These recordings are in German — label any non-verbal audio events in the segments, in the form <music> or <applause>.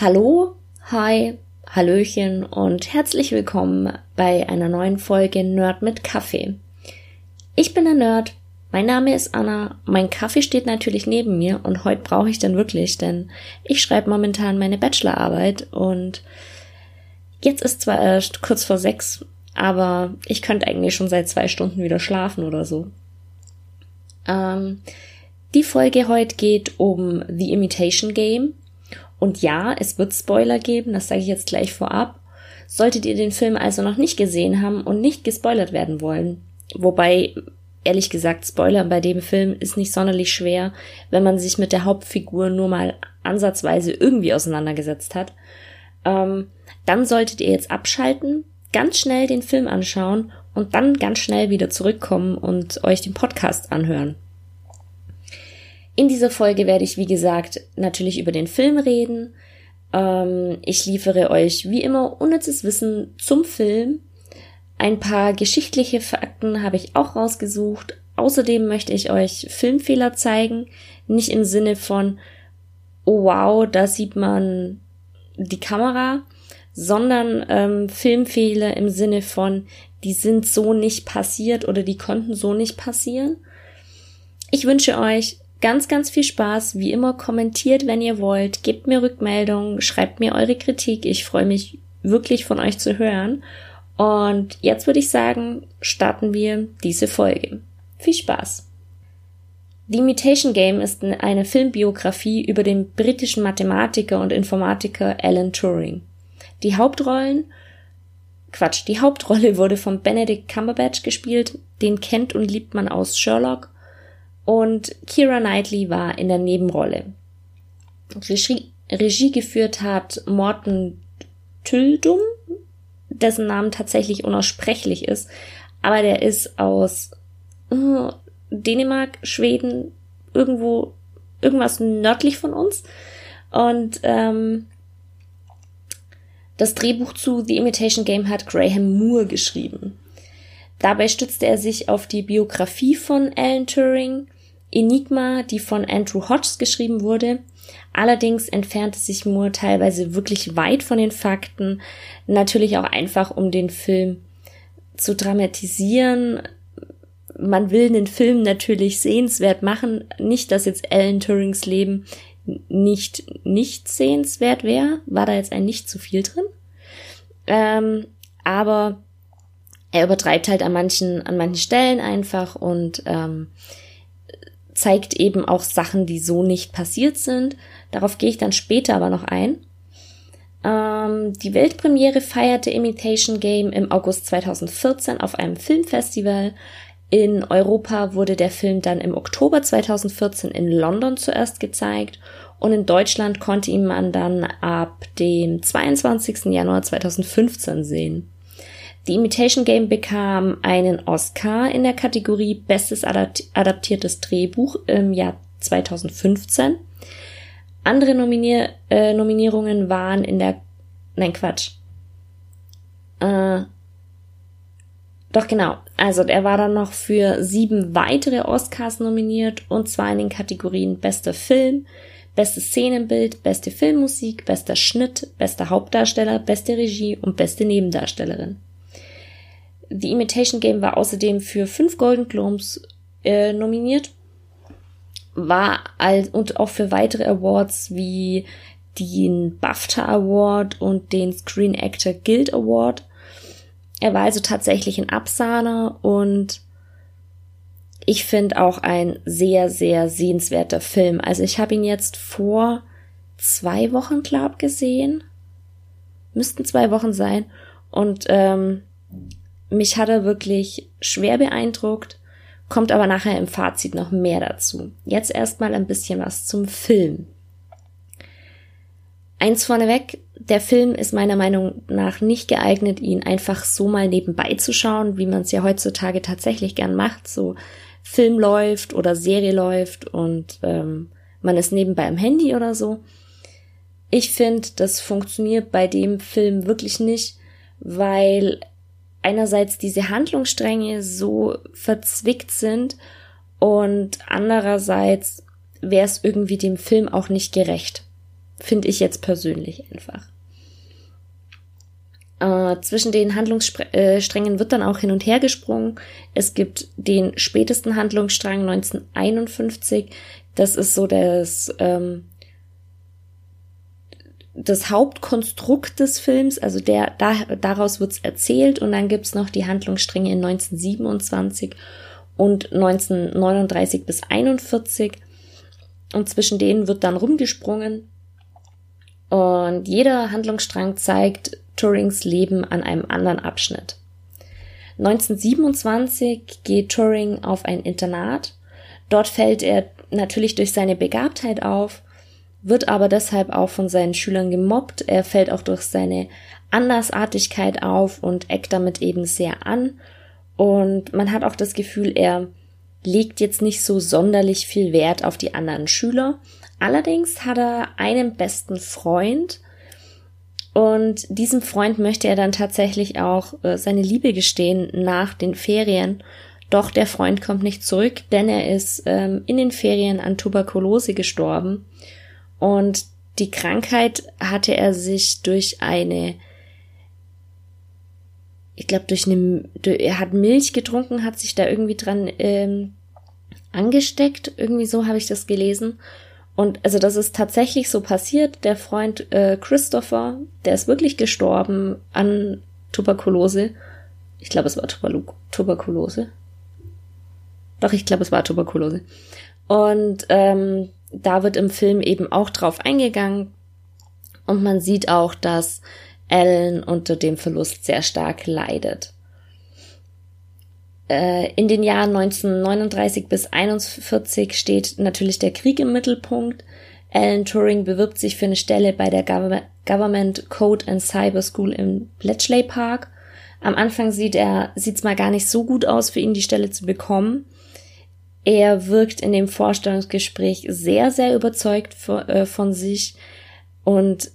Hallo, hi, Hallöchen und herzlich willkommen bei einer neuen Folge Nerd mit Kaffee. Ich bin der Nerd, mein Name ist Anna, mein Kaffee steht natürlich neben mir und heute brauche ich den wirklich, denn ich schreibe momentan meine Bachelorarbeit und jetzt ist zwar erst kurz vor sechs, aber ich könnte eigentlich schon seit zwei Stunden wieder schlafen oder so. Ähm, die Folge heute geht um The Imitation Game und ja, es wird Spoiler geben, das sage ich jetzt gleich vorab. Solltet ihr den Film also noch nicht gesehen haben und nicht gespoilert werden wollen, wobei ehrlich gesagt Spoilern bei dem Film ist nicht sonderlich schwer, wenn man sich mit der Hauptfigur nur mal ansatzweise irgendwie auseinandergesetzt hat, ähm, dann solltet ihr jetzt abschalten, ganz schnell den Film anschauen und dann ganz schnell wieder zurückkommen und euch den Podcast anhören. In dieser Folge werde ich, wie gesagt, natürlich über den Film reden. Ähm, ich liefere euch wie immer unnützes Wissen zum Film. Ein paar geschichtliche Fakten habe ich auch rausgesucht. Außerdem möchte ich euch Filmfehler zeigen. Nicht im Sinne von, oh wow, da sieht man die Kamera, sondern ähm, Filmfehler im Sinne von, die sind so nicht passiert oder die konnten so nicht passieren. Ich wünsche euch ganz, ganz viel Spaß. Wie immer kommentiert, wenn ihr wollt. Gebt mir Rückmeldungen, schreibt mir eure Kritik. Ich freue mich wirklich von euch zu hören. Und jetzt würde ich sagen, starten wir diese Folge. Viel Spaß! The Imitation Game ist eine Filmbiografie über den britischen Mathematiker und Informatiker Alan Turing. Die Hauptrollen Quatsch, die Hauptrolle wurde von Benedict Cumberbatch gespielt, den kennt und liebt man aus Sherlock und Kira Knightley war in der Nebenrolle. Regie, Regie geführt hat Morten Tyldum, dessen Name tatsächlich unaussprechlich ist, aber der ist aus äh, Dänemark, Schweden, irgendwo, irgendwas nördlich von uns. Und ähm, das Drehbuch zu The Imitation Game hat Graham Moore geschrieben. Dabei stützte er sich auf die Biografie von Alan Turing Enigma, die von Andrew Hodges geschrieben wurde. Allerdings entfernte sich Moore teilweise wirklich weit von den Fakten, natürlich auch einfach um den Film zu dramatisieren. Man will den Film natürlich sehenswert machen, nicht, dass jetzt Alan Turings Leben nicht nicht sehenswert wäre, war da jetzt ein nicht zu viel drin. Ähm, aber er übertreibt halt an manchen an manchen Stellen einfach und ähm, zeigt eben auch Sachen, die so nicht passiert sind. Darauf gehe ich dann später aber noch ein. Ähm, die Weltpremiere feierte Imitation Game im August 2014 auf einem Filmfestival. In Europa wurde der Film dann im Oktober 2014 in London zuerst gezeigt und in Deutschland konnte ihn man dann ab dem 22. Januar 2015 sehen. The Imitation Game bekam einen Oscar in der Kategorie Bestes adaptiertes Drehbuch im Jahr 2015. Andere Nominier äh, Nominierungen waren in der Nein, Quatsch. Äh, doch genau. Also er war dann noch für sieben weitere Oscars nominiert und zwar in den Kategorien Bester Film, Bestes Szenenbild, Beste Filmmusik, Bester Schnitt, Bester Hauptdarsteller, Beste Regie und Beste Nebendarstellerin. The Imitation Game war außerdem für fünf Golden Globes äh, nominiert, war als, und auch für weitere Awards wie den BAFTA Award und den Screen Actor Guild Award. Er war also tatsächlich ein Absahner und ich finde auch ein sehr, sehr sehenswerter Film. Also ich habe ihn jetzt vor zwei Wochen, glaub, gesehen. Müssten zwei Wochen sein. Und ähm, mich hat er wirklich schwer beeindruckt, kommt aber nachher im Fazit noch mehr dazu. Jetzt erstmal ein bisschen was zum Film. Eins vorneweg, der Film ist meiner Meinung nach nicht geeignet, ihn einfach so mal nebenbei zu schauen, wie man es ja heutzutage tatsächlich gern macht. So Film läuft oder Serie läuft und ähm, man ist nebenbei am Handy oder so. Ich finde, das funktioniert bei dem Film wirklich nicht, weil einerseits diese Handlungsstränge so verzwickt sind und andererseits wäre es irgendwie dem Film auch nicht gerecht. Finde ich jetzt persönlich einfach. Äh, zwischen den Handlungssträngen wird dann auch hin und her gesprungen. Es gibt den spätesten Handlungsstrang 1951. Das ist so das, ähm, das Hauptkonstrukt des Films, also der, da, daraus wird's erzählt und dann gibt's noch die Handlungsstränge in 1927 und 1939 bis 41 und zwischen denen wird dann rumgesprungen und jeder Handlungsstrang zeigt Turings Leben an einem anderen Abschnitt. 1927 geht Turing auf ein Internat. Dort fällt er natürlich durch seine Begabtheit auf wird aber deshalb auch von seinen Schülern gemobbt. Er fällt auch durch seine Andersartigkeit auf und eckt damit eben sehr an. Und man hat auch das Gefühl, er legt jetzt nicht so sonderlich viel Wert auf die anderen Schüler. Allerdings hat er einen besten Freund und diesem Freund möchte er dann tatsächlich auch äh, seine Liebe gestehen nach den Ferien. Doch der Freund kommt nicht zurück, denn er ist ähm, in den Ferien an Tuberkulose gestorben. Und die Krankheit hatte er sich durch eine, ich glaube, durch eine, er hat Milch getrunken, hat sich da irgendwie dran ähm, angesteckt. Irgendwie so habe ich das gelesen. Und also das ist tatsächlich so passiert. Der Freund äh, Christopher, der ist wirklich gestorben an Tuberkulose. Ich glaube, es war Tuberlu Tuberkulose. Doch, ich glaube, es war Tuberkulose. Und ähm, da wird im Film eben auch drauf eingegangen und man sieht auch, dass Ellen unter dem Verlust sehr stark leidet. Äh, in den Jahren 1939 bis 1941 steht natürlich der Krieg im Mittelpunkt. Alan Turing bewirbt sich für eine Stelle bei der Government Code and Cyber School im Bletchley Park. Am Anfang sieht er, sieht's mal gar nicht so gut aus für ihn, die Stelle zu bekommen. Er wirkt in dem Vorstellungsgespräch sehr, sehr überzeugt von, äh, von sich und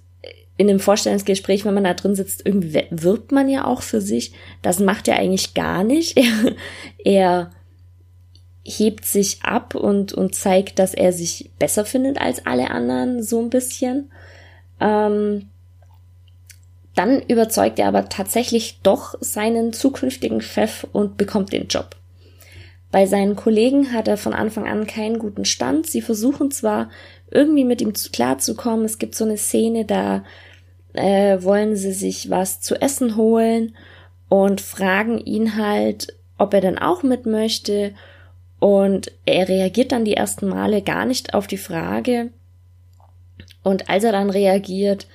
in dem Vorstellungsgespräch, wenn man da drin sitzt, irgendwie wirbt man ja auch für sich. Das macht er eigentlich gar nicht. <laughs> Er, er hebt sich ab und, und zeigt, dass er sich besser findet als alle anderen, so ein bisschen. Ähm, dann überzeugt er aber tatsächlich doch seinen zukünftigen Chef und bekommt den Job. Bei seinen Kollegen hat er von Anfang an keinen guten Stand. Sie versuchen zwar irgendwie mit ihm klarzukommen. Es gibt so eine Szene, da äh, wollen sie sich was zu essen holen und fragen ihn halt, ob er denn auch mit möchte. Und er reagiert dann die ersten Male gar nicht auf die Frage. Und als er dann reagiert,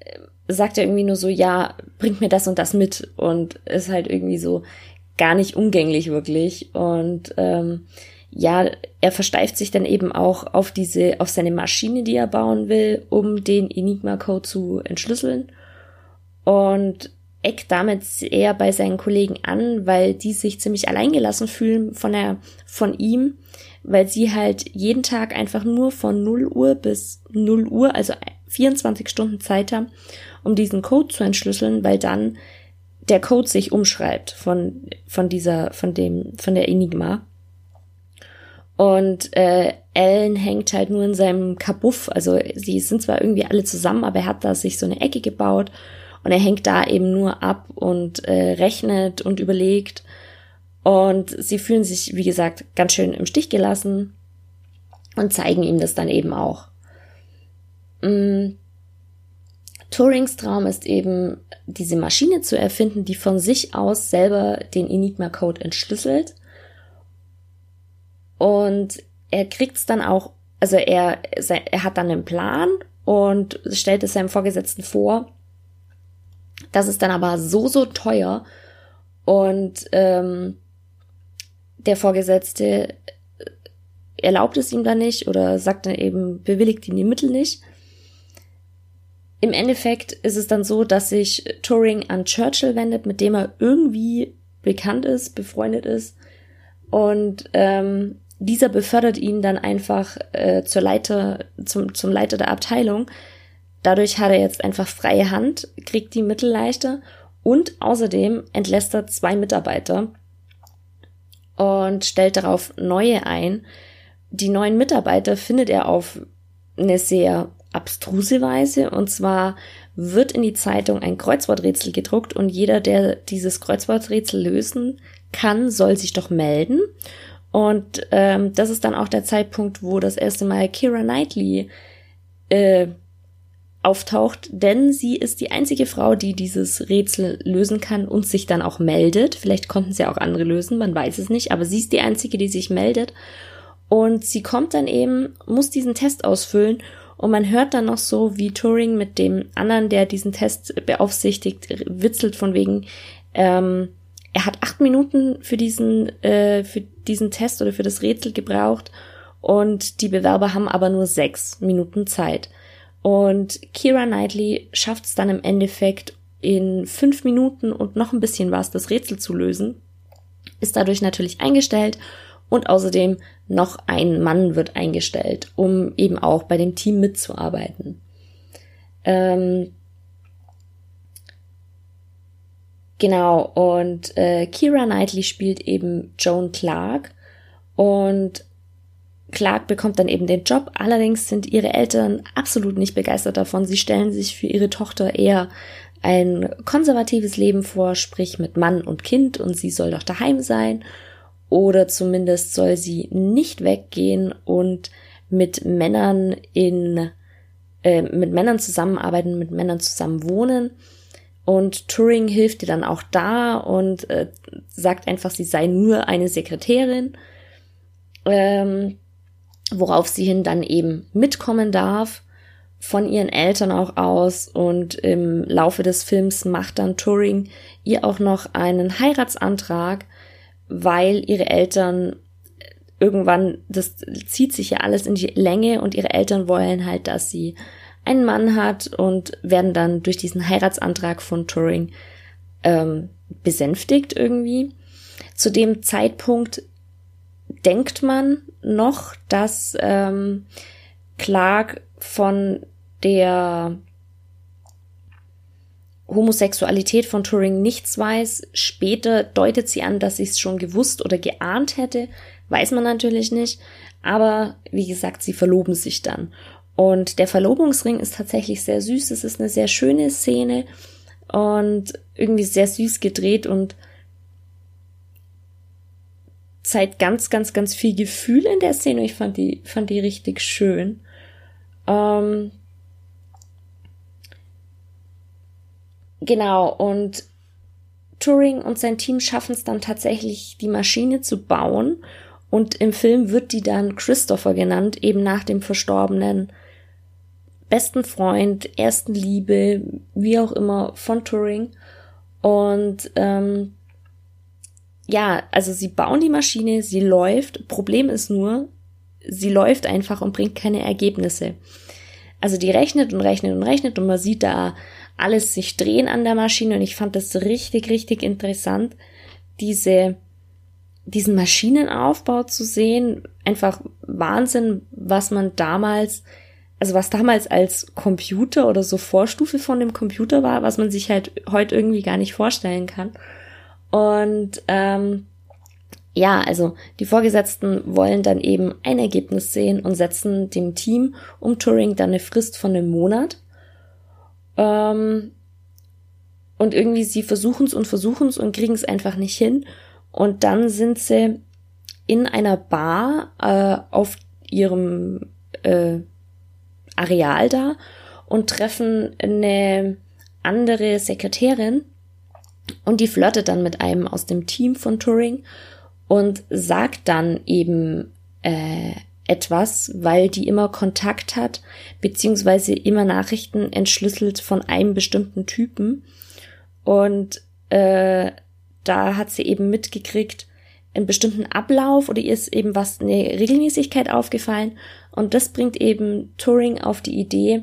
äh, sagt er irgendwie nur so, ja, bringt mir das und das mit. Und ist halt irgendwie so, gar nicht umgänglich wirklich. Und ähm, ja, er versteift sich dann eben auch auf diese, auf seine Maschine, die er bauen will, um den Enigma-Code zu entschlüsseln. Und eckt damit eher bei seinen Kollegen an, weil die sich ziemlich alleingelassen fühlen von der, von ihm, weil sie halt jeden Tag einfach nur von 0 Uhr bis 0 Uhr, also 24 Stunden Zeit haben, um diesen Code zu entschlüsseln, weil dann der Code sich umschreibt von, von dieser, von dem, von der Enigma. Und äh, Alan hängt halt nur in seinem Kabuff. Also sie sind zwar irgendwie alle zusammen, aber er hat da sich so eine Ecke gebaut und er hängt da eben nur ab und äh, rechnet und überlegt. Und sie fühlen sich, wie gesagt, ganz schön im Stich gelassen und zeigen ihm das dann eben auch. Turings Traum ist eben, diese Maschine zu erfinden, die von sich aus selber den Enigma-Code entschlüsselt. Und er kriegt's dann auch, also er, er hat dann einen Plan und stellt es seinem Vorgesetzten vor. Das ist dann aber so, so teuer. Und ähm, der Vorgesetzte erlaubt es ihm dann nicht oder sagt dann eben, bewilligt ihm die Mittel nicht. Im Endeffekt ist es dann so, dass sich Turing an Churchill wendet, mit dem er irgendwie bekannt ist, befreundet ist. Und ähm, dieser befördert ihn dann einfach äh, zur Leiter, zum, zum Leiter der Abteilung. Dadurch hat er jetzt einfach freie Hand, kriegt die Mittel leichter und außerdem entlässt er zwei Mitarbeiter und stellt darauf neue ein. Die neuen Mitarbeiter findet er auf eine sehr abstruse Weise. Und zwar wird in die Zeitung ein Kreuzworträtsel gedruckt und jeder, der dieses Kreuzworträtsel lösen kann, soll sich doch melden. Und ähm, das ist dann auch der Zeitpunkt, wo das erste Mal Kira Knightley äh, auftaucht, denn sie ist die einzige Frau, die dieses Rätsel lösen kann und sich dann auch meldet. Vielleicht konnten sie auch andere lösen, man weiß es nicht, aber sie ist die einzige, die sich meldet. Und sie kommt dann eben, muss diesen Test ausfüllen und man hört dann noch so, wie Turing mit dem anderen, der diesen Test beaufsichtigt, witzelt von wegen, ähm, er hat acht Minuten für diesen, äh, für diesen Test oder für das Rätsel gebraucht und die Bewerber haben aber nur sechs Minuten Zeit. Und Kira Knightley schafft es dann im Endeffekt in fünf Minuten und noch ein bisschen was, das Rätsel zu lösen, ist dadurch natürlich eingestellt und außerdem noch ein Mann wird eingestellt, um eben auch bei dem Team mitzuarbeiten. Ähm, genau, und äh, Kira Knightley spielt eben Joan Clark und Clark bekommt dann eben den Job, allerdings sind ihre Eltern absolut nicht begeistert davon. Sie stellen sich für ihre Tochter eher ein konservatives Leben vor, sprich mit Mann und Kind und sie soll doch daheim sein oder zumindest soll sie nicht weggehen und mit Männern in äh, mit Männern zusammenarbeiten, mit Männern zusammen wohnen. Und Turing hilft ihr dann auch da und äh, sagt einfach, sie sei nur eine Sekretärin. Ähm, worauf sie hin dann eben mitkommen darf von ihren Eltern auch aus und im Laufe des Films macht dann Turing ihr auch noch einen Heiratsantrag, weil ihre Eltern irgendwann, das zieht sich ja alles in die Länge und ihre Eltern wollen halt, dass sie einen Mann hat und werden dann durch diesen Heiratsantrag von Turing ähm, besänftigt irgendwie. Zu dem Zeitpunkt denkt man noch, dass ähm, Clark von der Homosexualität von Turing nichts weiß. Später deutet sie an, dass sie es schon gewusst oder geahnt hätte. Weiß man natürlich nicht. Aber wie gesagt, sie verloben sich dann. Und der Verlobungsring ist tatsächlich sehr süß. Es ist eine sehr schöne Szene und irgendwie sehr süß gedreht und zeigt ganz, ganz, ganz viel Gefühl in der Szene. Ich fand die, fand die richtig schön. Ähm, genau, und Turing und sein Team schaffen es dann tatsächlich, die Maschine zu bauen. Und im Film wird die dann Christopher genannt, eben nach dem verstorbenen besten Freund, ersten Liebe, wie auch immer, von Turing. Und ähm, ja, also sie bauen die Maschine, sie läuft. Problem ist nur, sie läuft einfach und bringt keine Ergebnisse. Also die rechnet und rechnet und rechnet und man sieht da alles sich drehen an der Maschine und ich fand das richtig, richtig interessant, diese, diesen Maschinenaufbau zu sehen. Einfach Wahnsinn, was man damals, also was damals als Computer oder so Vorstufe von dem Computer war, was man sich halt heute irgendwie gar nicht vorstellen kann. Und ähm, ja, also die Vorgesetzten wollen dann eben ein Ergebnis sehen und setzen dem Team um Turing dann eine Frist von einem Monat. Ähm, und irgendwie sie versuchen es und versuchen es und kriegen es einfach nicht hin. Und dann sind sie in einer Bar äh, auf ihrem äh, Areal da und treffen eine andere Sekretärin, und die flirtet dann mit einem aus dem Team von Turing und sagt dann eben äh, etwas, weil die immer Kontakt hat, beziehungsweise immer Nachrichten entschlüsselt von einem bestimmten Typen. Und äh, da hat sie eben mitgekriegt, einen bestimmten Ablauf oder ihr ist eben was eine Regelmäßigkeit aufgefallen und das bringt eben Turing auf die Idee,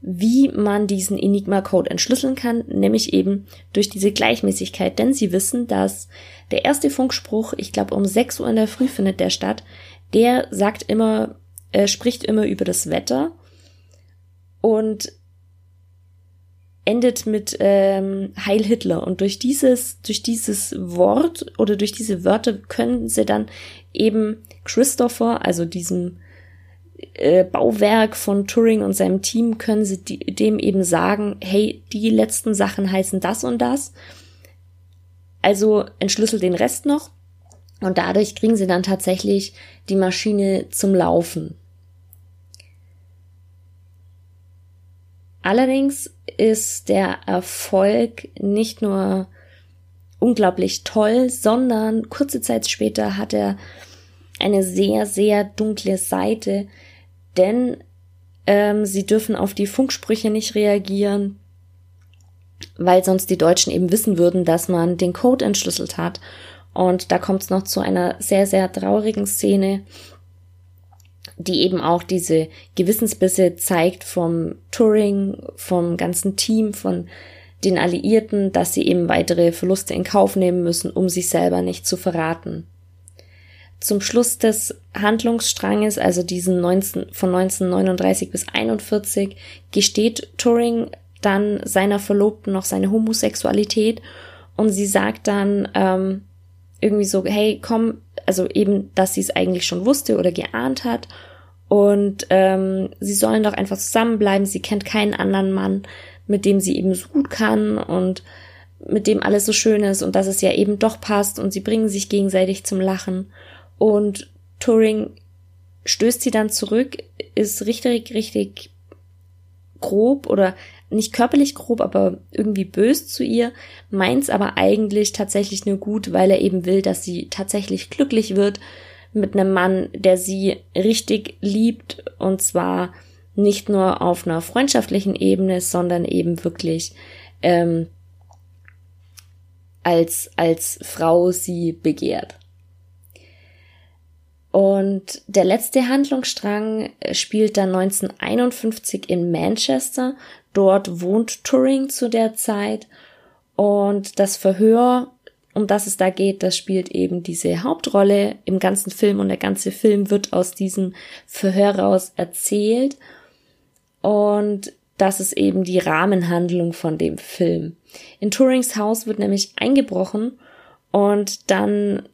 wie man diesen Enigma-Code entschlüsseln kann, nämlich eben durch diese Gleichmäßigkeit. Denn sie wissen, dass der erste Funkspruch, ich glaube um 6 Uhr in der Früh findet der statt, der sagt immer, äh, spricht immer über das Wetter und endet mit ähm, Heil Hitler. Und durch dieses, durch dieses Wort oder durch diese Wörter können sie dann eben Christopher, also diesem äh, Bauwerk von Turing und seinem Team können sie die, dem eben sagen, hey, die letzten Sachen heißen das und das. Also entschlüsselt den Rest noch und dadurch kriegen sie dann tatsächlich die Maschine zum Laufen. Allerdings ist der Erfolg nicht nur unglaublich toll, sondern kurze Zeit später hat er eine sehr, sehr dunkle Seite, denn ähm, sie dürfen auf die Funksprüche nicht reagieren, weil sonst die Deutschen eben wissen würden, dass man den Code entschlüsselt hat. Und da kommt es noch zu einer sehr, sehr traurigen Szene, die eben auch diese Gewissensbisse zeigt vom Touring, vom ganzen Team, von den Alliierten, dass sie eben weitere Verluste in Kauf nehmen müssen, um sich selber nicht zu verraten. Zum Schluss des Handlungsstranges, also diesen 19, von 1939 bis 41, gesteht Turing dann seiner Verlobten noch seine Homosexualität und sie sagt dann ähm, irgendwie so, hey, komm, also eben, dass sie es eigentlich schon wusste oder geahnt hat. Und ähm, sie sollen doch einfach zusammenbleiben, sie kennt keinen anderen Mann, mit dem sie eben so gut kann und mit dem alles so schön ist und dass es ja eben doch passt und sie bringen sich gegenseitig zum Lachen. Und Turing stößt sie dann zurück, ist richtig, richtig grob oder nicht körperlich grob, aber irgendwie bös zu ihr, meint's aber eigentlich tatsächlich nur gut, weil er eben will, dass sie tatsächlich glücklich wird mit einem Mann, der sie richtig liebt und zwar nicht nur auf einer freundschaftlichen Ebene, sondern eben wirklich ähm, als als Frau sie begehrt. Und der letzte Handlungsstrang spielt dann 1951 in Manchester. Dort wohnt Turing zu der Zeit. Und das Verhör, um das es da geht, das spielt eben diese Hauptrolle im ganzen Film. Und der ganze Film wird aus diesem Verhör raus erzählt. Und das ist eben die Rahmenhandlung von dem Film. In Turings Haus wird nämlich eingebrochen und dann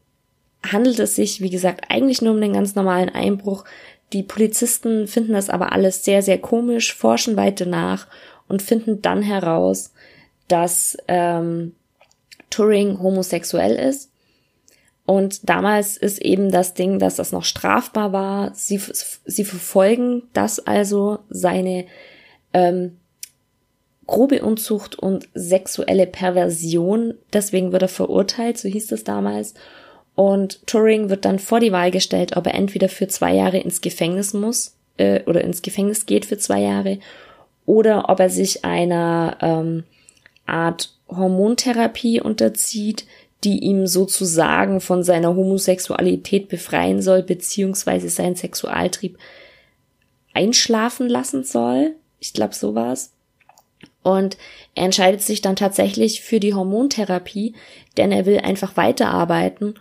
handelt es sich, wie gesagt, eigentlich nur um den ganz normalen Einbruch. Die Polizisten finden das aber alles sehr, sehr komisch, forschen weiter nach und finden dann heraus, dass ähm, Turing homosexuell ist. Und damals ist eben das Ding, dass das noch strafbar war. Sie, sie verfolgen das also, seine ähm, grobe Unzucht und sexuelle Perversion. Deswegen wird er verurteilt, so hieß es damals. Und Turing wird dann vor die Wahl gestellt, ob er entweder für zwei Jahre ins Gefängnis muss äh, oder ins Gefängnis geht für zwei Jahre oder ob er sich einer ähm, Art Hormontherapie unterzieht, die ihm sozusagen von seiner Homosexualität befreien soll, beziehungsweise seinen Sexualtrieb einschlafen lassen soll. Ich glaube, so war's. Und er entscheidet sich dann tatsächlich für die Hormontherapie, denn er will einfach weiterarbeiten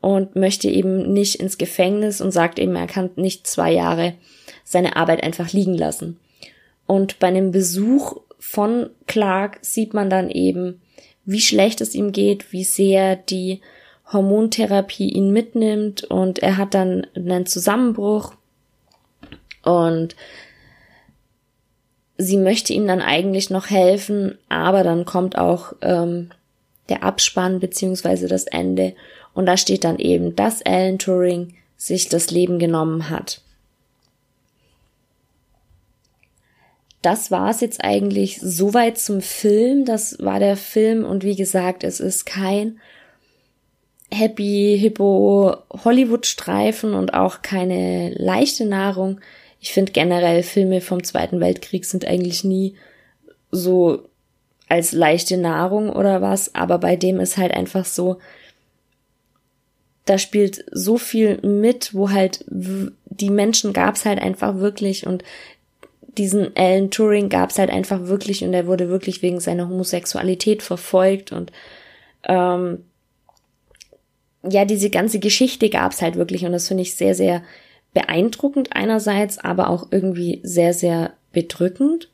und möchte eben nicht ins Gefängnis und sagt eben, er kann nicht zwei Jahre seine Arbeit einfach liegen lassen. Und bei einem Besuch von Clark sieht man dann eben, wie schlecht es ihm geht, wie sehr die Hormontherapie ihn mitnimmt. Und er hat dann einen Zusammenbruch. Und sie möchte ihm dann eigentlich noch helfen, aber dann kommt auch ähm, der Abspann beziehungsweise das Ende. Und da steht dann eben, dass Alan Turing sich das Leben genommen hat. Das war es jetzt eigentlich soweit zum Film. Das war der Film und wie gesagt, es ist kein Happy Hippo Hollywood Streifen und auch keine leichte Nahrung. Ich finde generell Filme vom Zweiten Weltkrieg sind eigentlich nie so als leichte Nahrung oder was, aber bei dem ist halt einfach so, da spielt so viel mit, wo halt die Menschen gab's halt einfach wirklich und diesen Alan Turing gab's halt einfach wirklich und er wurde wirklich wegen seiner Homosexualität verfolgt und ähm, ja, diese ganze Geschichte gab's halt wirklich und das finde ich sehr, sehr beeindruckend einerseits, aber auch irgendwie sehr, sehr bedrückend.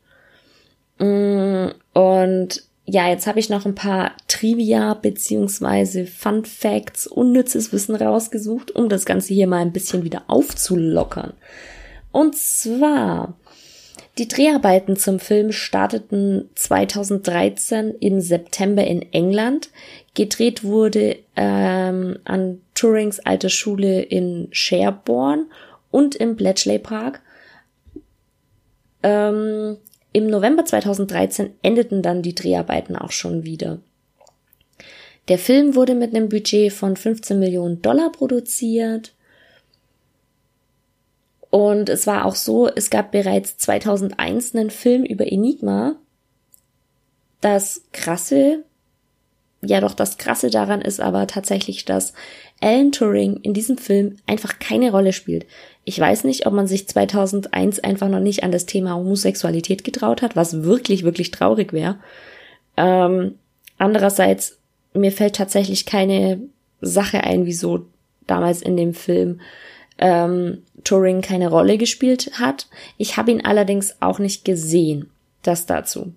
Mm, und ja, jetzt habe ich noch ein paar Trivia beziehungsweise Fun Facts, unnützes Wissen rausgesucht, um das Ganze hier mal ein bisschen wieder aufzulockern. Und zwar, die Dreharbeiten zum Film starteten 2013 im September in England. Gedreht wurde ähm, an Turings alter Schule in Sherborne und im Bletchley Park. Ähm, Im November 2013 endeten dann die Dreharbeiten auch schon wieder. Der Film wurde mit einem Budget von 15 Millionen Dollar produziert. Und es war auch so, es gab bereits 2001 einen Film über Enigma. Das Krasse, ja doch das Krasse daran ist aber tatsächlich, dass Alan Turing in diesem Film einfach keine Rolle spielt. Ich weiß nicht, ob man sich 2001 einfach noch nicht an das Thema Homosexualität getraut hat, was wirklich, wirklich traurig wäre. Ähm, andererseits, mir fällt tatsächlich keine Sache ein, wieso damals in dem Film ähm, Turing keine Rolle gespielt hat. Ich habe ihn allerdings auch nicht gesehen. Das dazu.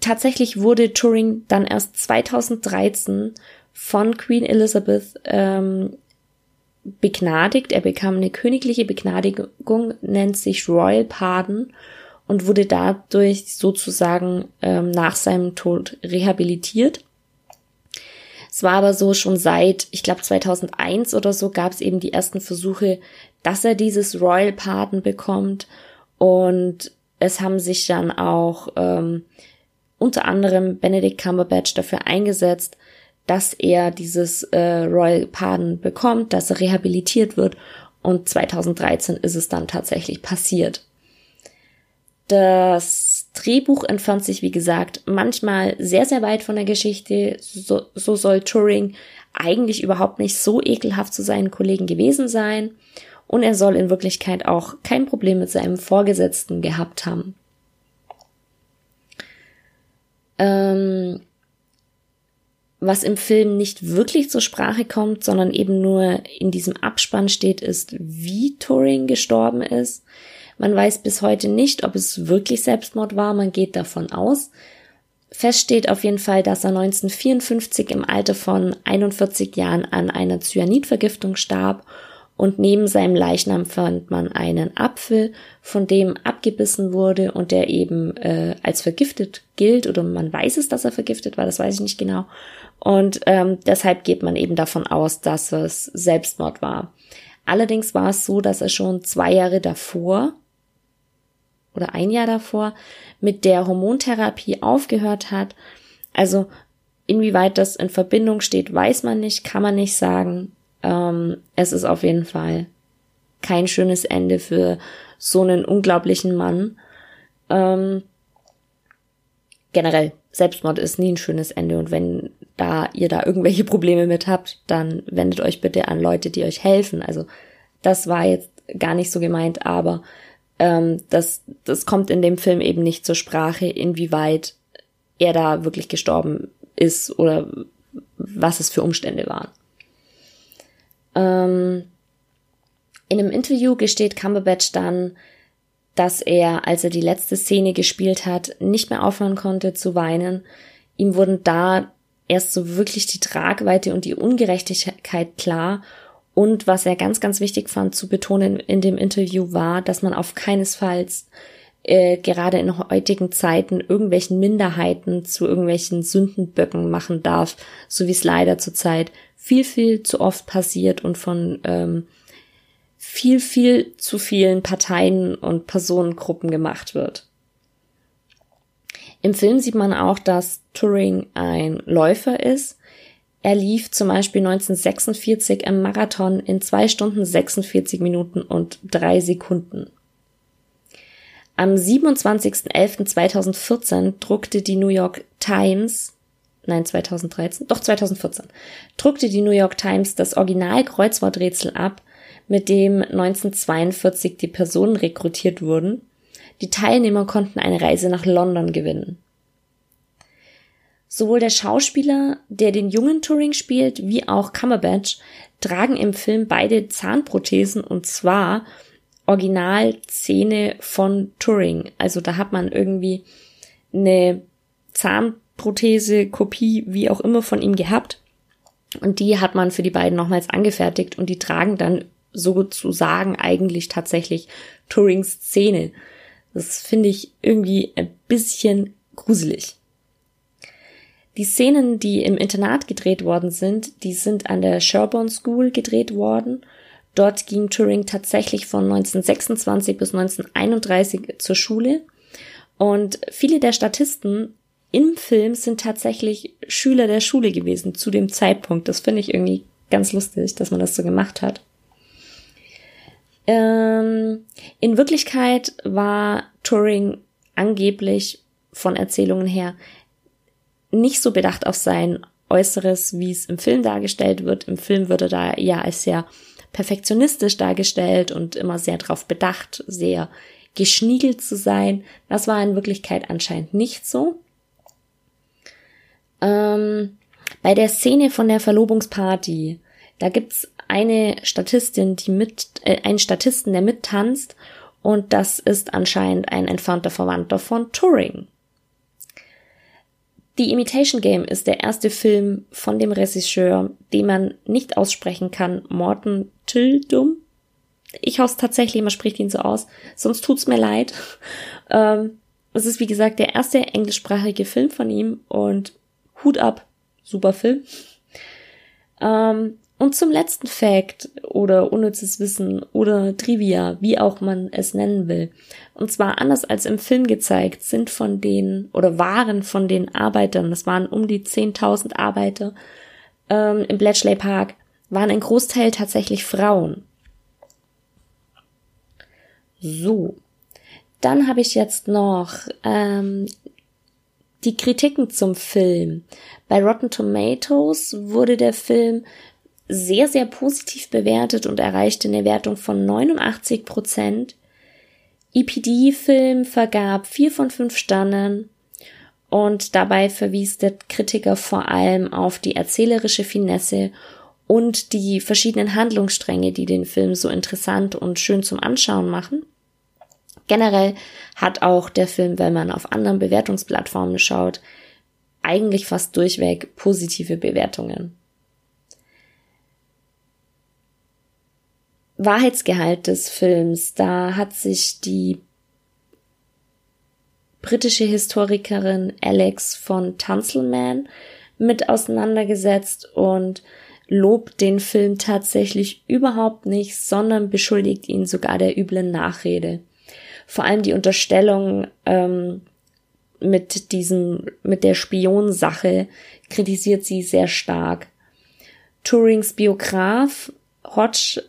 Tatsächlich wurde Turing dann erst 2013 von Queen Elizabeth ähm, begnadigt. Er bekam eine königliche Begnadigung, nennt sich Royal Pardon und wurde dadurch sozusagen ähm, nach seinem Tod rehabilitiert. Es war aber so schon seit, ich glaube 2001 oder so, gab es eben die ersten Versuche, dass er dieses Royal Pardon bekommt und es haben sich dann auch ähm, unter anderem Benedict Cumberbatch dafür eingesetzt, dass er dieses äh, Royal Pardon bekommt, dass er rehabilitiert wird und 2013 ist es dann tatsächlich passiert. Das Drehbuch entfernt sich, wie gesagt, manchmal sehr, sehr weit von der Geschichte. So, so soll Turing eigentlich überhaupt nicht so ekelhaft zu seinen Kollegen gewesen sein. Und er soll in Wirklichkeit auch kein Problem mit seinem Vorgesetzten gehabt haben. Ähm, was im Film nicht wirklich zur Sprache kommt, sondern eben nur in diesem Abspann steht, ist, wie Turing gestorben ist. Man weiß bis heute nicht, ob es wirklich Selbstmord war, man geht davon aus. Fest steht auf jeden Fall, dass er 1954 im Alter von 41 Jahren an einer Cyanidvergiftung starb und neben seinem Leichnam fand man einen Apfel, von dem abgebissen wurde und der eben äh, als vergiftet gilt oder man weiß es, dass er vergiftet war, das weiß ich nicht genau. Und ähm, deshalb geht man eben davon aus, dass es Selbstmord war. Allerdings war es so, dass er schon zwei Jahre davor oder ein Jahr davor mit der Hormontherapie aufgehört hat. Also inwieweit das in Verbindung steht, weiß man nicht, kann man nicht sagen. Ähm, es ist auf jeden Fall kein schönes Ende für so einen unglaublichen Mann. Ähm, generell, Selbstmord ist nie ein schönes Ende und wenn da ihr da irgendwelche Probleme mit habt, dann wendet euch bitte an Leute, die euch helfen. Also das war jetzt gar nicht so gemeint, aber ähm, das, das kommt in dem Film eben nicht zur Sprache, inwieweit er da wirklich gestorben ist oder was es für Umstände waren. Ähm, in einem Interview gesteht Cumberbatch dann, dass er, als er die letzte Szene gespielt hat, nicht mehr aufhören konnte zu weinen. Ihm wurden da erst so wirklich die Tragweite und die Ungerechtigkeit klar und was er ganz, ganz wichtig fand zu betonen in dem Interview war, dass man auf keinesfalls äh, gerade in heutigen Zeiten irgendwelchen Minderheiten zu irgendwelchen Sündenböcken machen darf, so wie es leider zurzeit viel, viel zu oft passiert und von ähm, viel, viel zu vielen Parteien und Personengruppen gemacht wird. Im Film sieht man auch, dass Turing ein Läufer ist, er lief zum Beispiel 1946 im Marathon in zwei Stunden 46 Minuten und drei Sekunden. Am 27.11.2014 druckte die New York Times, nein 2013, doch 2014, druckte die New York Times das Original Kreuzworträtsel ab, mit dem 1942 die Personen rekrutiert wurden. Die Teilnehmer konnten eine Reise nach London gewinnen. Sowohl der Schauspieler, der den jungen Turing spielt, wie auch Cumberbatch tragen im Film beide Zahnprothesen und zwar Originalzähne von Turing. Also da hat man irgendwie eine Zahnprothese, Kopie, wie auch immer von ihm gehabt. Und die hat man für die beiden nochmals angefertigt und die tragen dann sozusagen eigentlich tatsächlich Turings Szene. Das finde ich irgendwie ein bisschen gruselig. Die Szenen, die im Internat gedreht worden sind, die sind an der Sherborne School gedreht worden. Dort ging Turing tatsächlich von 1926 bis 1931 zur Schule. Und viele der Statisten im Film sind tatsächlich Schüler der Schule gewesen zu dem Zeitpunkt. Das finde ich irgendwie ganz lustig, dass man das so gemacht hat. Ähm, in Wirklichkeit war Turing angeblich von Erzählungen her nicht so bedacht auf sein Äußeres, wie es im Film dargestellt wird. Im Film wird er da ja als sehr perfektionistisch dargestellt und immer sehr darauf bedacht, sehr geschniegelt zu sein. Das war in Wirklichkeit anscheinend nicht so. Ähm, bei der Szene von der Verlobungsparty, da gibt's eine Statistin, die mit, äh, einen Statisten, der mittanzt, und das ist anscheinend ein entfernter Verwandter von Turing. Die Imitation Game ist der erste Film von dem Regisseur, den man nicht aussprechen kann, Morten Tildum. Ich hoffe tatsächlich, man spricht ihn so aus, sonst tut's mir leid. <laughs> Ähm, es ist wie gesagt der erste englischsprachige Film von ihm und Hut ab, super Film. Ähm, und zum letzten Fact oder unnützes Wissen oder Trivia, wie auch man es nennen will. Und zwar anders als im Film gezeigt, sind von den oder waren von den Arbeitern, das waren um die 10.000 Arbeiter ähm, im Bletchley Park, waren ein Großteil tatsächlich Frauen. So, dann habe ich jetzt noch ähm, die Kritiken zum Film. Bei Rotten Tomatoes wurde der Film sehr, sehr positiv bewertet und erreichte eine Wertung von 89 Prozent. EPD-Film vergab vier von fünf Sternen und dabei verwies der Kritiker vor allem auf die erzählerische Finesse und die verschiedenen Handlungsstränge, die den Film so interessant und schön zum Anschauen machen. Generell hat auch der Film, wenn man auf anderen Bewertungsplattformen schaut, eigentlich fast durchweg positive Bewertungen. Wahrheitsgehalt des Films, da hat sich die britische Historikerin Alex von Tunselman mit auseinandergesetzt und lobt den Film tatsächlich überhaupt nicht, sondern beschuldigt ihn sogar der üblen Nachrede. Vor allem die Unterstellung ähm, mit diesem, mit der Spionsache kritisiert sie sehr stark. Turings Biograf Hodge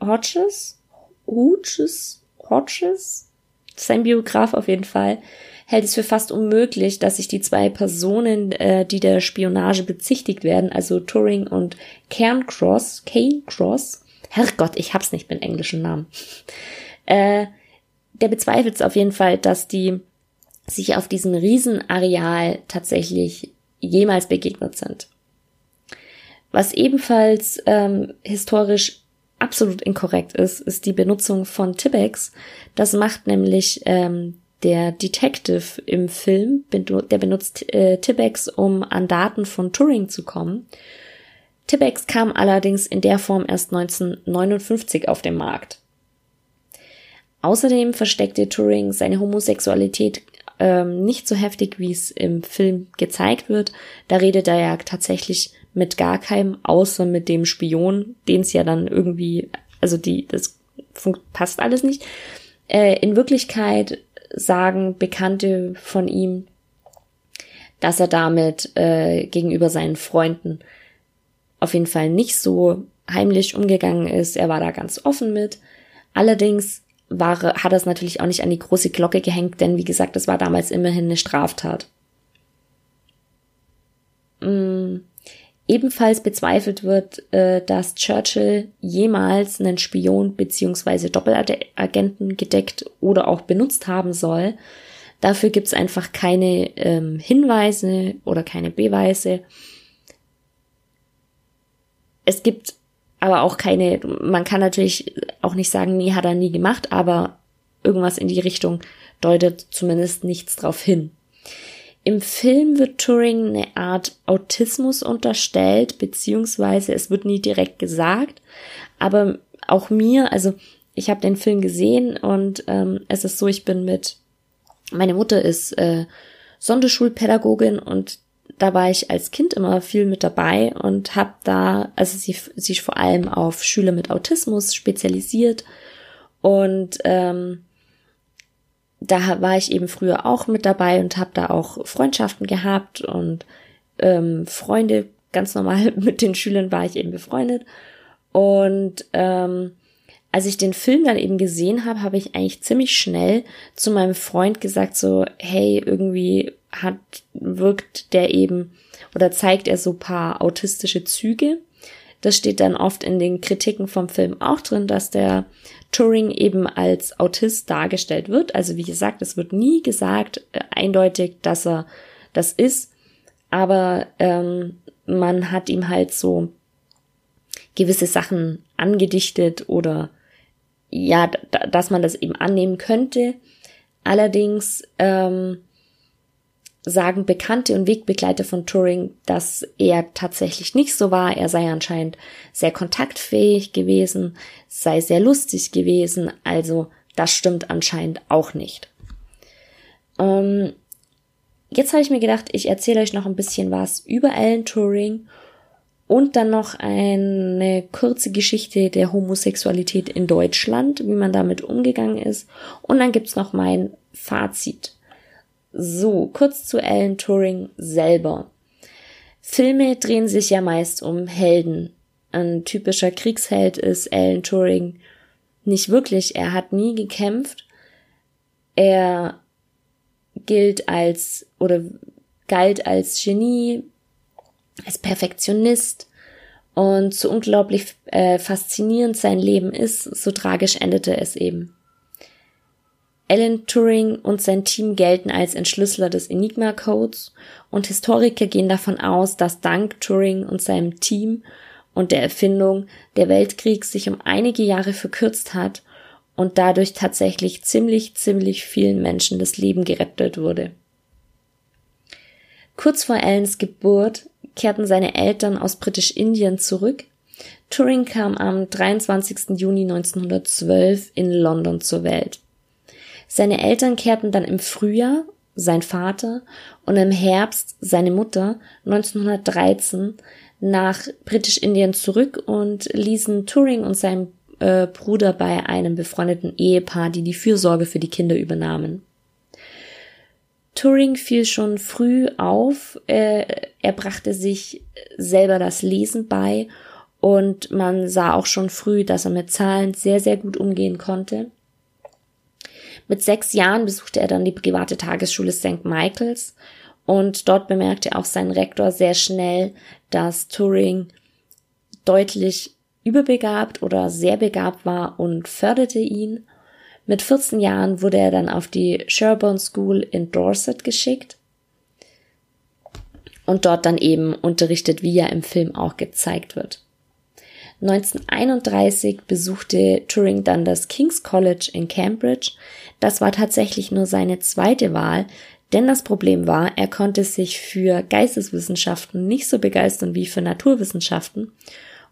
Hodges, Hodges, Hodges, sein Biograf auf jeden Fall, hält es für fast unmöglich, dass sich die zwei Personen, äh, die der Spionage bezichtigt werden, also Turing und Cairncross, Cairncross, Herrgott, ich hab's nicht mit englischen Namen, äh, der bezweifelt es auf jeden Fall, dass die sich auf diesem Riesenareal tatsächlich jemals begegnet sind. Was ebenfalls ähm, historisch absolut inkorrekt ist, ist die Benutzung von Tibex. Das macht nämlich ähm, der Detective im Film, der benutzt äh, Tibex, um an Daten von Turing zu kommen. Tibex kam allerdings in der Form erst 1959 auf den Markt. Außerdem versteckte Turing seine Homosexualität ähm, nicht so heftig, wie es im Film gezeigt wird. Da redet er ja tatsächlich mit gar keinem, außer mit dem Spion, den es ja dann irgendwie, also die, das passt alles nicht. Äh, in Wirklichkeit sagen Bekannte von ihm, dass er damit äh, gegenüber seinen Freunden auf jeden Fall nicht so heimlich umgegangen ist. Er war da ganz offen mit. Allerdings war, hat er es natürlich auch nicht an die große Glocke gehängt, denn wie gesagt, das war damals immerhin eine Straftat. Mm. Ebenfalls bezweifelt wird, äh, dass Churchill jemals einen Spion beziehungsweise Doppelagenten gedeckt oder auch benutzt haben soll. Dafür gibt's einfach keine ähm, Hinweise oder keine Beweise. Es gibt aber auch keine, man kann natürlich auch nicht sagen, nee, hat er nie gemacht, aber irgendwas in die Richtung deutet zumindest nichts drauf hin. Im Film wird Turing eine Art Autismus unterstellt, beziehungsweise es wird nie direkt gesagt, aber auch mir, also ich habe den Film gesehen und ähm, es ist so, ich bin mit, meine Mutter ist äh, Sonderschulpädagogin und da war ich als Kind immer viel mit dabei und habe da, also sie sich vor allem auf Schüler mit Autismus spezialisiert und ähm, da war ich eben früher auch mit dabei und habe da auch Freundschaften gehabt und ähm, Freunde, ganz normal <laughs> mit den Schülern war ich eben befreundet. Und ähm, als ich den Film dann eben gesehen habe, habe ich eigentlich ziemlich schnell zu meinem Freund gesagt, so, hey, irgendwie hat, wirkt der eben oder zeigt er so paar autistische Züge. Das steht dann oft in den Kritiken vom Film auch drin, dass der Turing eben als Autist dargestellt wird. Also wie gesagt, es wird nie gesagt äh, eindeutig, dass er das ist, aber ähm, man hat ihm halt so gewisse Sachen angedichtet oder ja, dass man das eben annehmen könnte. Allerdings ähm, sagen Bekannte und Wegbegleiter von Turing, dass er tatsächlich nicht so war. Er sei anscheinend sehr kontaktfähig gewesen, sei sehr lustig gewesen. Also das stimmt anscheinend auch nicht. Ähm, jetzt habe ich mir gedacht, ich erzähle euch noch ein bisschen was über Alan Turing und dann noch eine kurze Geschichte der Homosexualität in Deutschland, wie man damit umgegangen ist. Und dann gibt's noch mein Fazit. So, kurz zu Alan Turing selber. Filme drehen sich ja meist um Helden. Ein typischer Kriegsheld ist Alan Turing nicht wirklich. Er hat nie gekämpft. Er gilt als oder galt als Genie, als Perfektionist und so unglaublich äh, faszinierend sein Leben ist, so tragisch endete es eben. Alan Turing und sein Team gelten als Entschlüsseler des Enigma-Codes und Historiker gehen davon aus, dass dank Turing und seinem Team und der Erfindung der Weltkrieg sich um einige Jahre verkürzt hat und dadurch tatsächlich ziemlich, ziemlich vielen Menschen das Leben gerettet wurde. Kurz vor Allens Geburt kehrten seine Eltern aus Britisch-Indien zurück. Turing kam am 23. Juni 1912 in London zur Welt. Seine Eltern kehrten dann im Frühjahr, sein Vater, und im Herbst seine Mutter 1913 nach Britisch-Indien zurück und ließen Turing und seinem äh, Bruder bei einem befreundeten Ehepaar, die die Fürsorge für die Kinder übernahmen. Turing fiel schon früh auf, äh, er brachte sich selber das Lesen bei und man sah auch schon früh, dass er mit Zahlen sehr, sehr gut umgehen konnte. Mit sechs Jahren besuchte er dann die private Tagesschule St. Michaels und dort bemerkte auch sein Rektor sehr schnell, dass Turing deutlich überbegabt oder sehr begabt war und förderte ihn. Mit 14 Jahren wurde er dann auf die Sherborne School in Dorset geschickt und dort dann eben unterrichtet, wie er im Film auch gezeigt wird. 1931 besuchte Turing dann das King's College in Cambridge. Das war tatsächlich nur seine zweite Wahl, denn das Problem war, er konnte sich für Geisteswissenschaften nicht so begeistern wie für Naturwissenschaften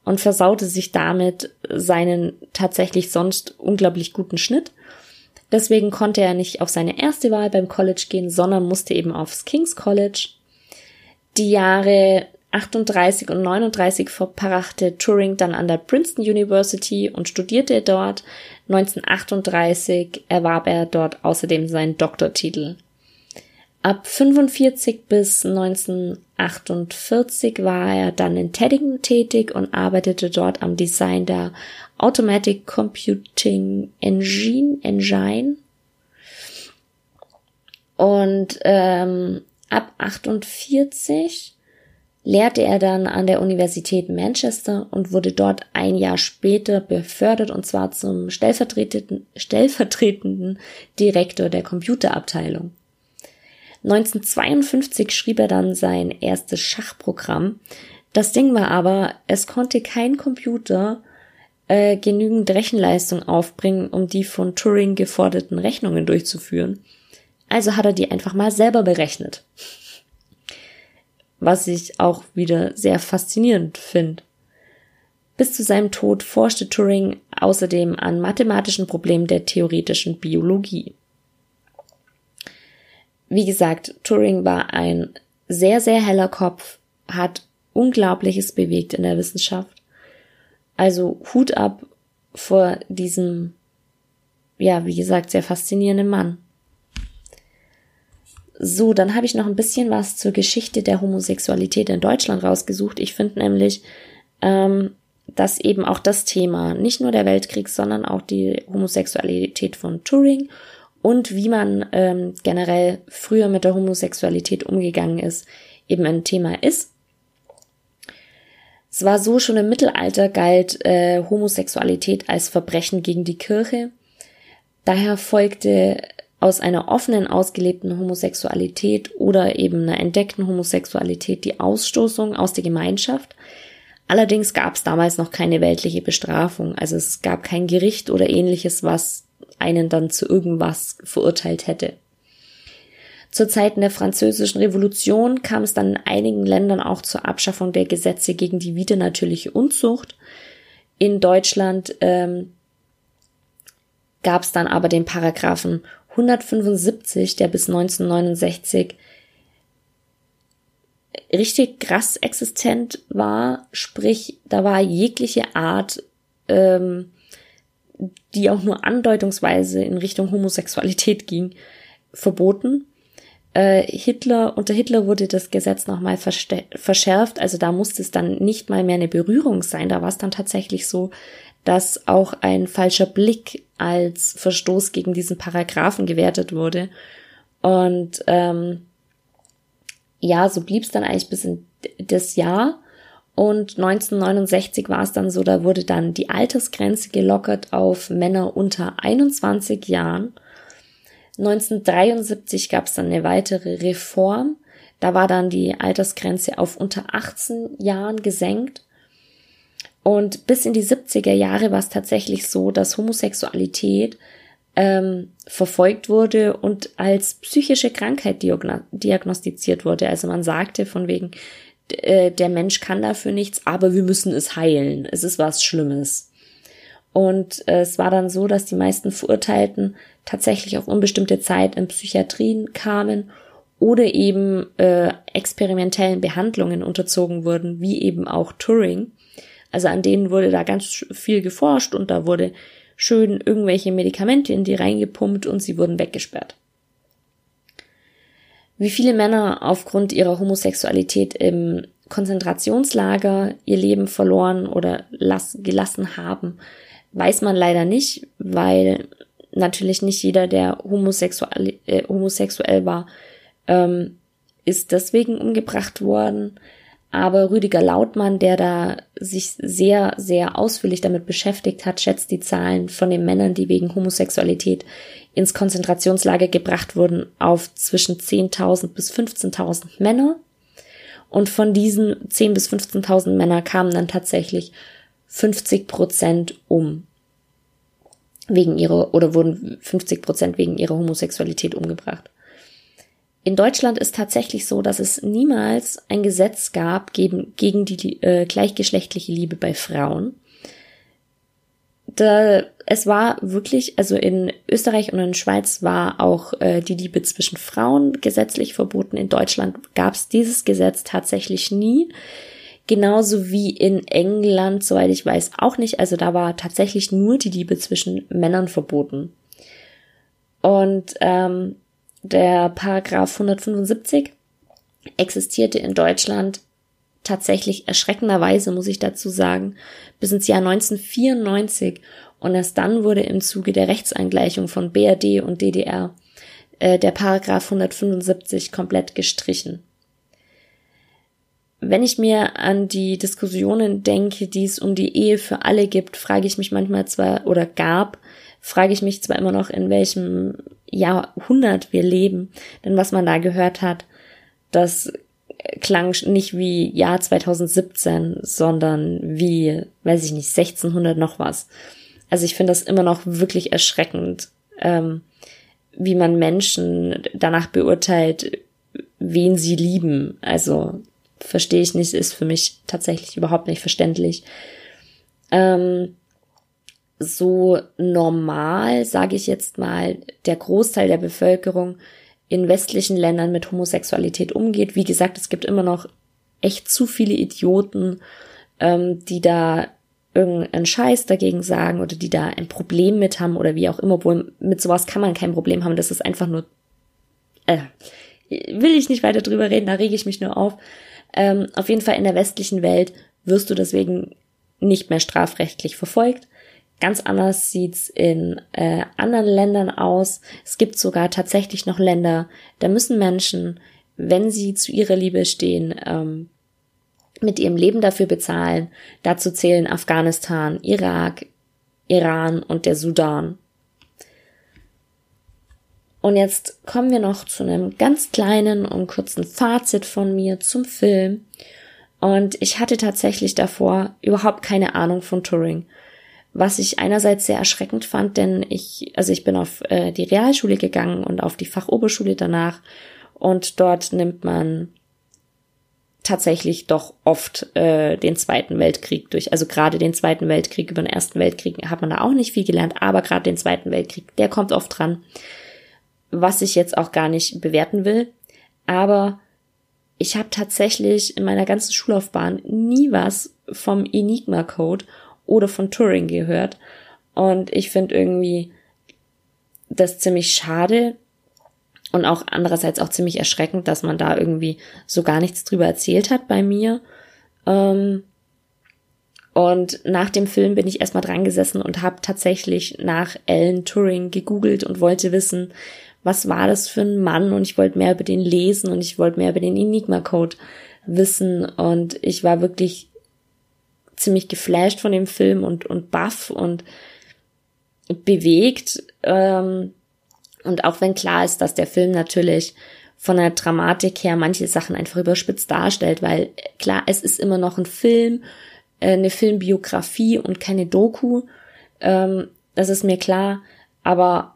und versaute sich damit seinen tatsächlich sonst unglaublich guten Schnitt. Deswegen konnte er nicht auf seine erste Wahl beim College gehen, sondern musste eben aufs King's College. Die Jahre 38 und 39 verbrachte Turing dann an der Princeton University und studierte dort. 1938 erwarb er dort außerdem seinen Doktortitel. Ab 45 bis 1948 war er dann in Teddington tätig und arbeitete dort am Design der Automatic Computing Engine, Engine. Und ähm, ab 48 lehrte er dann an der Universität Manchester und wurde dort ein Jahr später befördert und zwar zum stellvertretenden, stellvertretenden Direktor der Computerabteilung. 1952 schrieb er dann sein erstes Schachprogramm. Das Ding war aber, es konnte kein Computer äh, genügend Rechenleistung aufbringen, um die von Turing geforderten Rechnungen durchzuführen. Also hat er die einfach mal selber berechnet was ich auch wieder sehr faszinierend finde. Bis zu seinem Tod forschte Turing außerdem an mathematischen Problemen der theoretischen Biologie. Wie gesagt, Turing war ein sehr, sehr heller Kopf, hat Unglaubliches bewegt in der Wissenschaft. Also Hut ab vor diesem, ja, wie gesagt, sehr faszinierenden Mann. So, dann habe ich noch ein bisschen was zur Geschichte der Homosexualität in Deutschland rausgesucht. Ich finde nämlich, ähm, dass eben auch das Thema, nicht nur der Weltkrieg, sondern auch die Homosexualität von Turing und wie man ähm, generell früher mit der Homosexualität umgegangen ist, eben ein Thema ist. Es war so, schon im Mittelalter galt äh, Homosexualität als Verbrechen gegen die Kirche. Daher folgte aus einer offenen, ausgelebten Homosexualität oder eben einer entdeckten Homosexualität die Ausstoßung aus der Gemeinschaft. Allerdings gab es damals noch keine weltliche Bestrafung, also es gab kein Gericht oder ähnliches, was einen dann zu irgendwas verurteilt hätte. Zur Zeiten der französischen Revolution kam es dann in einigen Ländern auch zur Abschaffung der Gesetze gegen die widernatürliche Unzucht. In Deutschland ähm, gab es dann aber den Paragraphen 175, der bis 1969 richtig krass existent war, sprich, da war jegliche Art, ähm, die auch nur andeutungsweise in Richtung Homosexualität ging, verboten. Äh, Hitler, unter Hitler wurde das Gesetz nochmal verschärft, also da musste es dann nicht mal mehr eine Berührung sein, da war es dann tatsächlich so, dass auch ein falscher Blick als Verstoß gegen diesen Paragraphen gewertet wurde. Und ähm, ja, so blieb es dann eigentlich bis in das Jahr. Und 1969 war es dann so, da wurde dann die Altersgrenze gelockert auf Männer unter 21 Jahren. 1973 gab es dann eine weitere Reform. Da war dann die Altersgrenze auf unter 18 Jahren gesenkt. Und bis in die 70er Jahre war es tatsächlich so, dass Homosexualität ähm, verfolgt wurde und als psychische Krankheit diagnostiziert wurde. Also man sagte von wegen, äh, der Mensch kann dafür nichts, aber wir müssen es heilen. Es ist was Schlimmes. Und äh, es war dann so, dass die meisten Verurteilten tatsächlich auf unbestimmte Zeit in Psychiatrien kamen oder eben äh, experimentellen Behandlungen unterzogen wurden, wie eben auch Turing. Also an denen wurde da ganz viel geforscht und da wurde schön irgendwelche Medikamente in die reingepumpt und sie wurden weggesperrt. Wie viele Männer aufgrund ihrer Homosexualität im Konzentrationslager ihr Leben verloren oder gelassen haben, weiß man leider nicht, weil natürlich nicht jeder, der homosexuell, äh, homosexuell war, ähm, ist deswegen umgebracht worden. Aber Rüdiger Lautmann, der da sich sehr, sehr ausführlich damit beschäftigt hat, schätzt die Zahlen von den Männern, die wegen Homosexualität ins Konzentrationslager gebracht wurden, auf zwischen 10.000 bis 15.000 Männer. Und von diesen 10.000 bis 15.000 Männer kamen dann tatsächlich 50 Prozent um. Wegen ihrer, oder wurden 50 Prozent wegen ihrer Homosexualität umgebracht. In Deutschland ist tatsächlich so, dass es niemals ein Gesetz gab gegen, gegen die äh, gleichgeschlechtliche Liebe bei Frauen. Da, es war wirklich, also in Österreich und in Schweiz war auch äh, die Liebe zwischen Frauen gesetzlich verboten. In Deutschland gab es dieses Gesetz tatsächlich nie. Genauso wie in England, soweit ich weiß, auch nicht. Also da war tatsächlich nur die Liebe zwischen Männern verboten. Und ähm, der Paragraph 175 existierte in Deutschland tatsächlich erschreckenderweise, muss ich dazu sagen, bis ins Jahr 1994 und erst dann wurde im Zuge der Rechtsangleichung von BRD und DDR äh, der Paragraph 175 komplett gestrichen. Wenn ich mir an die Diskussionen denke, die es um die Ehe für alle gibt, frage ich mich manchmal zwar oder gab, frage ich mich zwar immer noch, in welchem Jahrhundert wir leben. Denn was man da gehört hat, das klang nicht wie Jahr 2017, sondern wie, weiß ich nicht, 1600 noch was. Also ich finde das immer noch wirklich erschreckend, ähm, wie man Menschen danach beurteilt, wen sie lieben. Also verstehe ich nicht, ist für mich tatsächlich überhaupt nicht verständlich. Ähm, so normal, sage ich jetzt mal, der Großteil der Bevölkerung in westlichen Ländern mit Homosexualität umgeht. Wie gesagt, es gibt immer noch echt zu viele Idioten, ähm, die da irgendeinen Scheiß dagegen sagen oder die da ein Problem mit haben oder wie auch immer, obwohl mit sowas kann man kein Problem haben. Das ist einfach nur, äh, will ich nicht weiter drüber reden, da rege ich mich nur auf. Ähm, auf jeden Fall in der westlichen Welt wirst du deswegen nicht mehr strafrechtlich verfolgt. Ganz anders sieht's in äh, anderen Ländern aus. Es gibt sogar tatsächlich noch Länder, da müssen Menschen, wenn sie zu ihrer Liebe stehen, ähm, mit ihrem Leben dafür bezahlen. Dazu zählen Afghanistan, Irak, Iran und der Sudan. Und jetzt kommen wir noch zu einem ganz kleinen und kurzen Fazit von mir zum Film. Und ich hatte tatsächlich davor überhaupt keine Ahnung von Touring. Was ich einerseits sehr erschreckend fand, denn ich, also ich bin auf äh, die Realschule gegangen und auf die Fachoberschule danach. Und dort nimmt man tatsächlich doch oft äh, den Zweiten Weltkrieg durch. Also gerade den Zweiten Weltkrieg, über den Ersten Weltkrieg hat man da auch nicht viel gelernt, aber gerade den Zweiten Weltkrieg, der kommt oft dran. Was ich jetzt auch gar nicht bewerten will. Aber ich habe tatsächlich in meiner ganzen Schullaufbahn nie was vom Enigma-Code oder von Turing gehört. Und ich finde irgendwie das ziemlich schade, und auch andererseits auch ziemlich erschreckend, dass man da irgendwie so gar nichts drüber erzählt hat bei mir. Ähm, und nach dem Film bin ich erstmal dran gesessen und habe tatsächlich nach Alan Turing gegoogelt und wollte wissen, was war das für ein Mann und ich wollte mehr über den lesen und ich wollte mehr über den Enigma Code wissen und ich war wirklich ziemlich geflasht von dem Film und und baff und bewegt. Ähm, und auch wenn klar ist, dass der Film natürlich von der Dramatik her manche Sachen einfach überspitzt darstellt, weil klar, es ist immer noch ein Film, äh, eine Filmbiografie und keine Doku. Ähm, das ist mir klar. Aber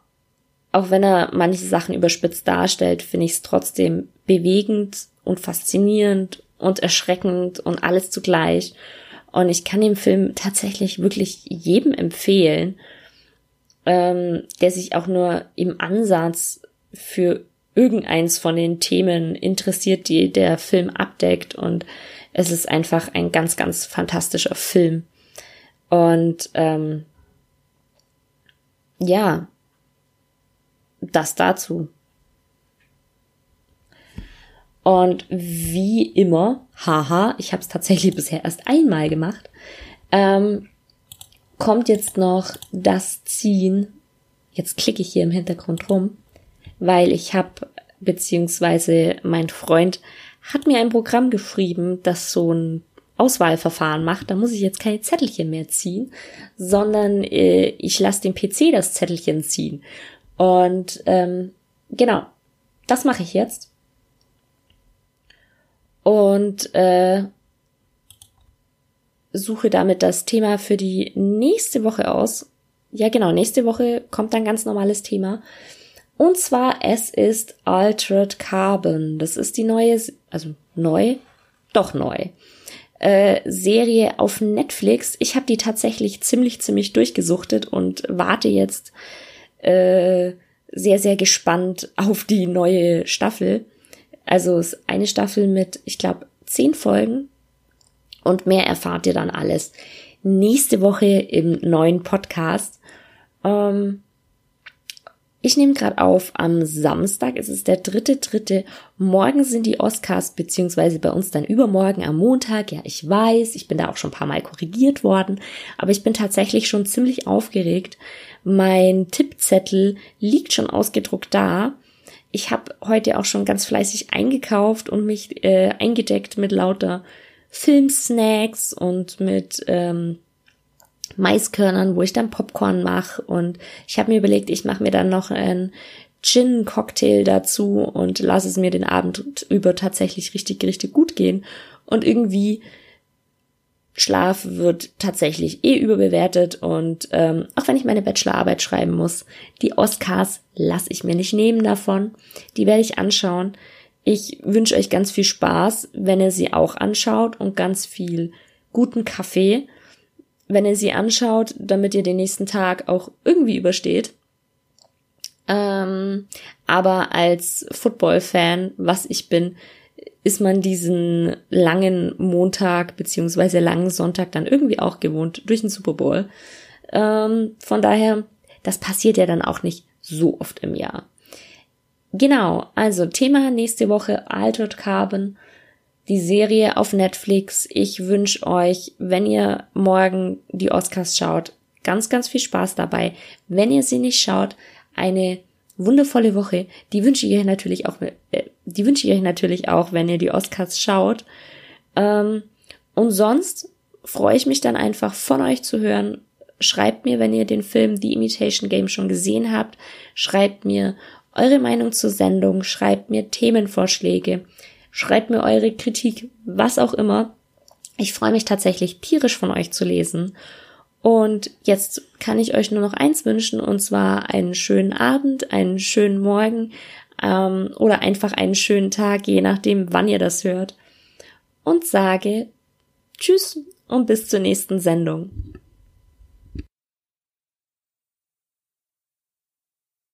auch wenn er manche Sachen überspitzt darstellt, finde ich es trotzdem bewegend und faszinierend und erschreckend und alles zugleich. Und ich kann den Film tatsächlich wirklich jedem empfehlen ähm, der sich auch nur im Ansatz für irgendeins von den Themen interessiert, die der Film abdeckt. Und es ist einfach ein ganz, ganz fantastischer Film. Und ähm, ja, das dazu. Und wie immer, haha, ich habe es tatsächlich bisher erst einmal gemacht, ähm, kommt jetzt noch das Ziehen. Jetzt klicke ich hier im Hintergrund rum, weil ich habe, beziehungsweise mein Freund hat mir ein Programm geschrieben, das so ein Auswahlverfahren macht. Da muss ich jetzt keine Zettelchen mehr ziehen, sondern äh, ich lasse den PC das Zettelchen ziehen. Und ähm, genau, das mache ich jetzt. Und äh, suche damit das Thema für die nächste Woche aus. Ja, genau, nächste Woche kommt ein ganz normales Thema. Und zwar, es ist Altered Carbon. Das ist die neue, also neu, doch neu, äh, Serie auf Netflix. Ich habe die tatsächlich ziemlich, ziemlich durchgesuchtet und warte jetzt äh, sehr, sehr gespannt auf die neue Staffel. Also es ist eine Staffel mit, ich glaube, zehn Folgen und mehr erfahrt ihr dann alles nächste Woche im neuen Podcast. Ähm, ich nehme gerade auf am Samstag, es ist der dritte, dritte. Morgen sind die Oscars, beziehungsweise bei uns dann übermorgen am Montag. Ja, ich weiß, ich bin da auch schon ein paar Mal korrigiert worden, aber ich bin tatsächlich schon ziemlich aufgeregt. Mein Tippzettel liegt schon ausgedruckt da. Ich habe heute auch schon ganz fleißig eingekauft und mich äh, eingedeckt mit lauter Filmsnacks und mit ähm, Maiskörnern, wo ich dann Popcorn mache. Und ich habe mir überlegt, ich mache mir dann noch einen Gin-Cocktail dazu und lasse es mir den Abend über tatsächlich richtig, richtig gut gehen. Und irgendwie Schlaf wird tatsächlich eh überbewertet und ähm, auch wenn ich meine Bachelorarbeit schreiben muss, die Oscars lasse ich mir nicht nehmen davon. Die werde ich anschauen. Ich wünsche euch ganz viel Spaß, wenn ihr sie auch anschaut und ganz viel guten Kaffee. wenn ihr sie anschaut, damit ihr den nächsten Tag auch irgendwie übersteht. Ähm, aber als Football-Fan, was ich bin, ist man diesen langen Montag beziehungsweise langen Sonntag dann irgendwie auch gewohnt durch den Super Bowl. Ähm, von daher, das passiert ja dann auch nicht so oft im Jahr. Genau, also Thema nächste Woche Altered Carbon, die Serie auf Netflix. Ich wünsche euch, wenn ihr morgen die Oscars schaut, ganz, ganz viel Spaß dabei. Wenn ihr sie nicht schaut, eine wundervolle Woche. Die wünsche ich euch natürlich auch, äh, die wünsche ich euch natürlich auch, wenn ihr die Oscars schaut. Ähm, und sonst freue ich mich dann einfach von euch zu hören. Schreibt mir, wenn ihr den Film The Imitation Game schon gesehen habt. Schreibt mir eure Meinung zur Sendung. Schreibt mir Themenvorschläge. Schreibt mir eure Kritik, was auch immer. Ich freue mich tatsächlich tierisch von euch zu lesen. Und jetzt kann ich euch nur noch eins wünschen, und zwar einen schönen Abend, einen schönen Morgen ähm, oder einfach einen schönen Tag, je nachdem, wann ihr das hört. Und sage Tschüss und bis zur nächsten Sendung.